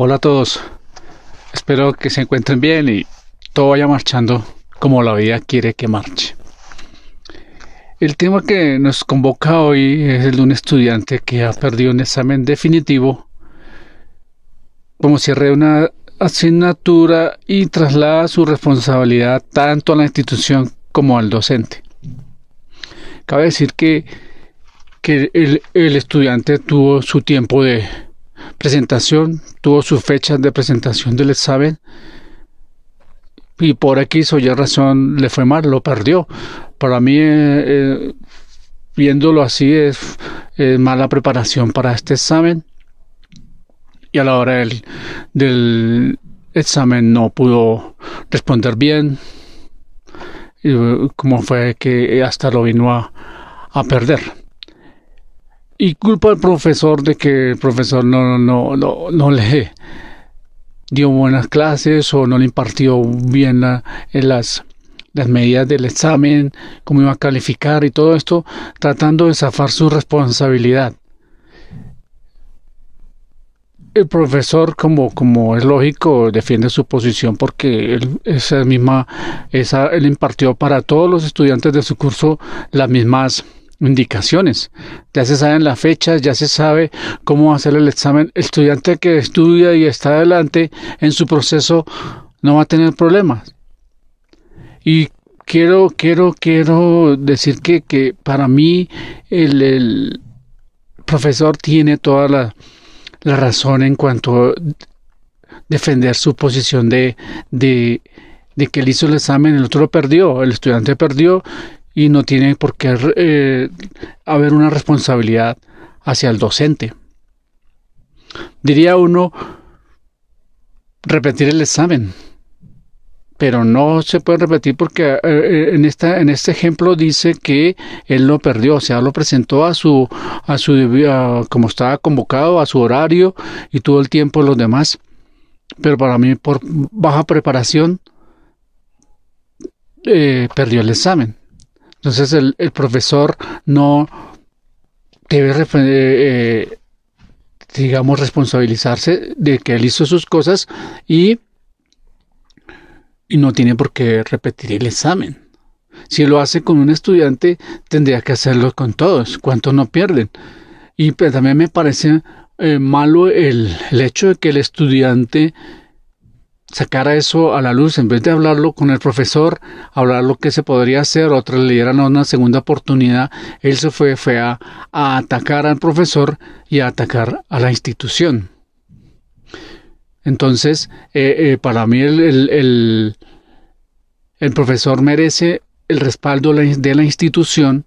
Hola a todos. Espero que se encuentren bien y todo vaya marchando como la vida quiere que marche. El tema que nos convoca hoy es el de un estudiante que ha perdido un examen definitivo como cierre de una asignatura y traslada su responsabilidad tanto a la institución como al docente. Cabe decir que, que el, el estudiante tuvo su tiempo de presentación, tuvo su fecha de presentación del examen y por X o Y razón le fue mal, lo perdió. Para mí, eh, eh, viéndolo así, es, mala preparación para este examen y a la hora del, del examen no pudo responder bien, y, como fue que hasta lo vino a perder y culpa al profesor de que el profesor no, no, no, no le dio buenas clases o no le impartió bien en las, las medidas del examen, cómo iba a calificar y todo esto, tratando de zafar su responsabilidad. El profesor, como, como es lógico, defiende su posición porque él, esa misma, esa, él impartió para todos los estudiantes de su curso las mismas indicaciones. Ya se saben las fechas, ya se sabe cómo hacer el examen. El estudiante que estudia y está adelante en su proceso no va a tener problemas. Y quiero, quiero, quiero decir que, que para mí el, profesor tiene toda la, la, razón en cuanto a defender su posición de, de, de que él hizo el examen, el otro lo perdió, el estudiante perdió y no tiene por qué eh, haber una responsabilidad hacia el docente. Diría uno repetir el examen, pero no se puede repetir porque eh, eh, en esta en este ejemplo dice que él lo perdió, o sea, lo presentó a su a su como estaba convocado a su horario y todo el tiempo los demás. Pero para mí por baja preparación perdió el examen. Entonces el, el profesor no debe, eh, eh, digamos, responsabilizarse de que él hizo sus cosas y, y no tiene por qué repetir el examen. Si lo hace con un estudiante, tendría que hacerlo con todos. ¿Cuánto no pierden? Y pues, también me parece eh, malo el, el hecho de que el estudiante sacara eso a la luz, en vez de hablarlo con el profesor, hablar lo que se podría hacer, otros le dieran una segunda oportunidad, él se fue, fue a, atacar al profesor y a atacar a la institución. Entonces, eh, eh, para mí el, el, el, profesor merece el respaldo de la institución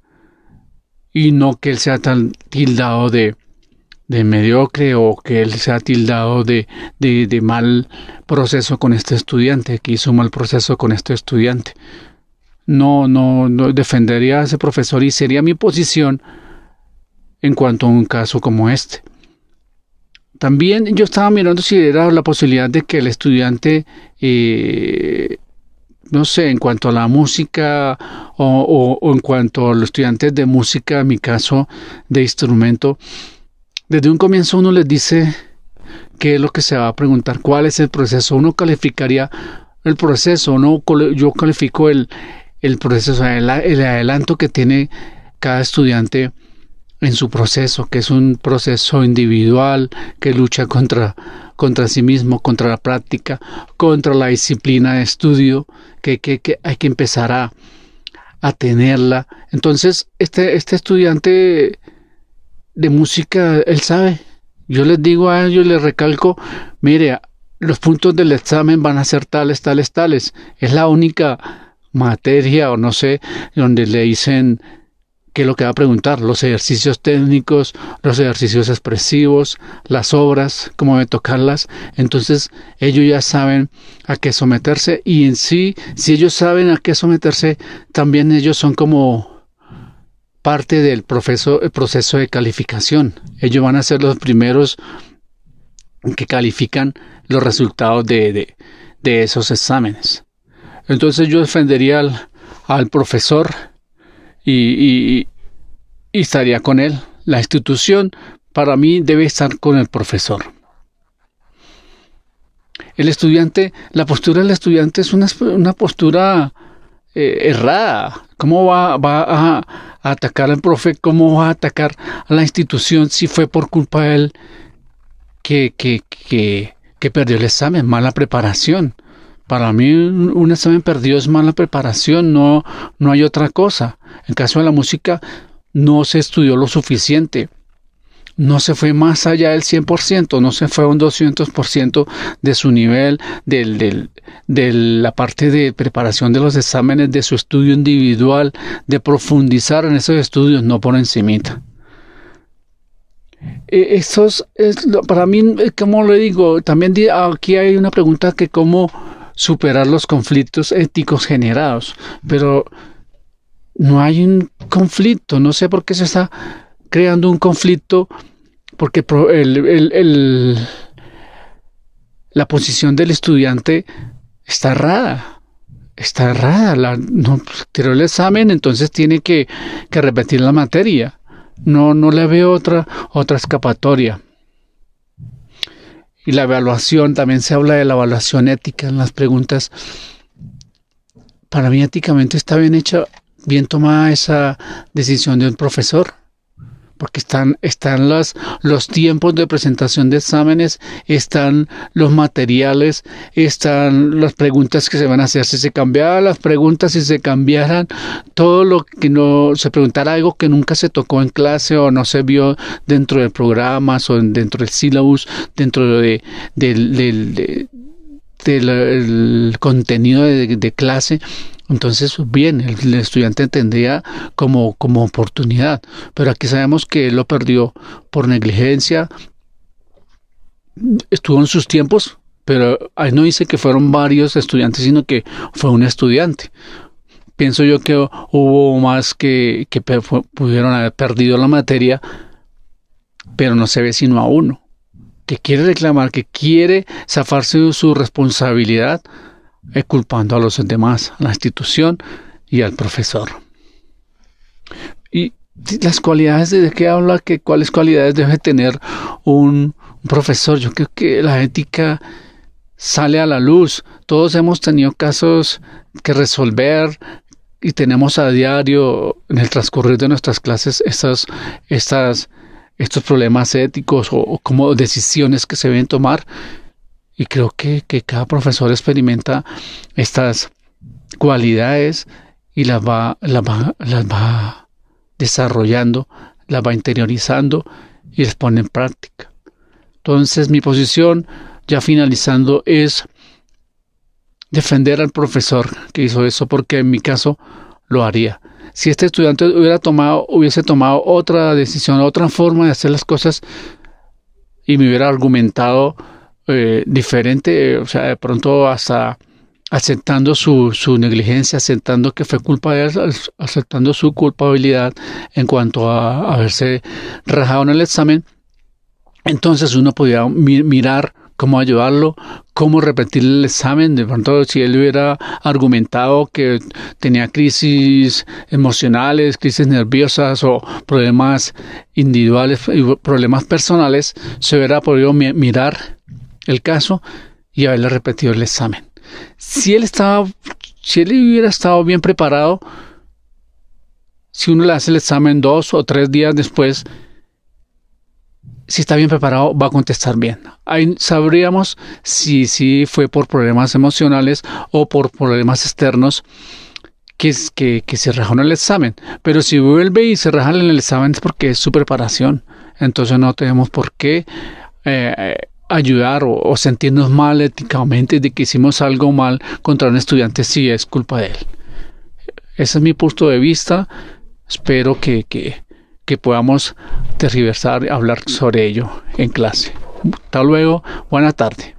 y no que él sea tan tildado de, de mediocre o que él se ha tildado de, de, mal proceso con este estudiante, que hizo mal proceso con este estudiante. No, no, no defendería a ese profesor y sería mi posición en cuanto a un caso como este. También yo estaba mirando si era la posibilidad de que el estudiante, eh, no sé, en cuanto a la música o, o, en cuanto a los estudiantes de música, mi caso de instrumento, desde un comienzo uno les dice qué es lo que se va a preguntar, cuál es el proceso. Uno calificaría el proceso, no yo califico el, el proceso, el, el adelanto que tiene cada estudiante en su proceso, que es un proceso individual que lucha contra, contra sí mismo, contra la práctica, contra la disciplina de estudio, que, que, que hay que empezar a, a tenerla. Entonces, este, este estudiante de música, él sabe. Yo les digo a ellos, les recalco, mire, los puntos del examen van a ser tales, tales, tales. Es la única materia o no sé, donde le dicen qué es lo que va a preguntar, los ejercicios técnicos, los ejercicios expresivos, las obras, cómo debe tocarlas. Entonces ellos ya saben a qué someterse y en sí, si ellos saben a qué someterse, también ellos son como parte del proceso, de calificación. Ellos van a ser los primeros que califican los resultados de, de, esos exámenes. Entonces yo defendería al, al profesor y, y, y, estaría con él. La institución para mí debe estar con el profesor. el estudiante, la postura del estudiante es una, una postura eh, errada. ¿Cómo va, va a, atacar al profe? ¿Cómo va a atacar a la institución si fue por culpa de él que, que, que, que perdió el examen? Mala preparación. Para mí un examen perdido es mala preparación, no, no hay otra cosa. En caso de la música, no se estudió lo suficiente no se fue más allá del 100%, no se fue a un 200% de su nivel, del, de la parte de preparación de los exámenes, de su estudio individual, de profundizar en esos estudios, no por encimita. E, eso es, para mí, eh, como le digo, también aquí hay una pregunta que cómo superar los conflictos éticos generados, pero no hay un conflicto, no sé por qué se está creando un conflicto porque la posición del estudiante está errada. Está errada. La, no tiró el examen, entonces tiene que, repetir la materia. No, no le veo otra, otra escapatoria. Y la evaluación, también se habla de la evaluación ética en las preguntas. Para mí éticamente está bien hecha, bien tomada esa decisión de un profesor porque están, están los, los tiempos de presentación de exámenes, están los materiales, están las preguntas que se van a hacer. Si se cambiaran las preguntas, si se cambiaran todo lo que no se preguntara algo que nunca se tocó en clase o no se vio dentro del programa o dentro del syllabus, dentro de, del, del, contenido de, de clase, entonces, bien, el, estudiante tendría como, como oportunidad, pero aquí sabemos que él lo perdió por negligencia, estuvo en sus tiempos, pero ahí no dice que fueron varios estudiantes, sino que fue un estudiante. Pienso yo que hubo más que, que pudieron haber perdido la materia, pero no se ve sino a uno, que quiere reclamar, que quiere zafarse de su responsabilidad, culpando a los demás, a la institución y al profesor. Y las cualidades de qué habla, que cuáles cualidades debe tener un, profesor. Yo creo que la ética sale a la luz. Todos hemos tenido casos que resolver y tenemos a diario en el transcurrir de nuestras clases estas, estas, estos problemas éticos o como decisiones que se deben tomar y creo que, cada profesor experimenta estas cualidades y las va, las va, las va desarrollando, las va interiorizando y las pone en práctica. Entonces mi posición, ya finalizando, es defender al profesor que hizo eso, porque en mi caso lo haría. Si este estudiante hubiera tomado, hubiese tomado otra decisión, otra forma de hacer las cosas y me hubiera argumentado eh, diferente, o sea, de pronto hasta aceptando su, su, negligencia, aceptando que fue culpa de él, aceptando su culpabilidad en cuanto a haberse rajado en el examen, entonces uno podía mirar cómo ayudarlo, cómo repetir el examen. De pronto, si él hubiera argumentado que tenía crisis emocionales, crisis nerviosas o problemas individuales problemas personales, se hubiera podido mirar el caso y haberle repetido el examen. Si él estaba, si él hubiera estado bien preparado, si uno le hace el examen dos o tres días después, si está bien preparado, va a contestar bien. Ahí sabríamos si, si fue por problemas emocionales o por problemas externos que, se rajó en el examen. Pero si vuelve y se raja en el examen es porque es su preparación. Entonces no tenemos por qué eh, ayudar o, sentirnos mal éticamente de que hicimos algo mal contra un estudiante si es culpa de él. Ese es mi punto de vista. Espero que, que, que podamos tergiversar hablar sobre ello en clase. Hasta luego. Buena tarde.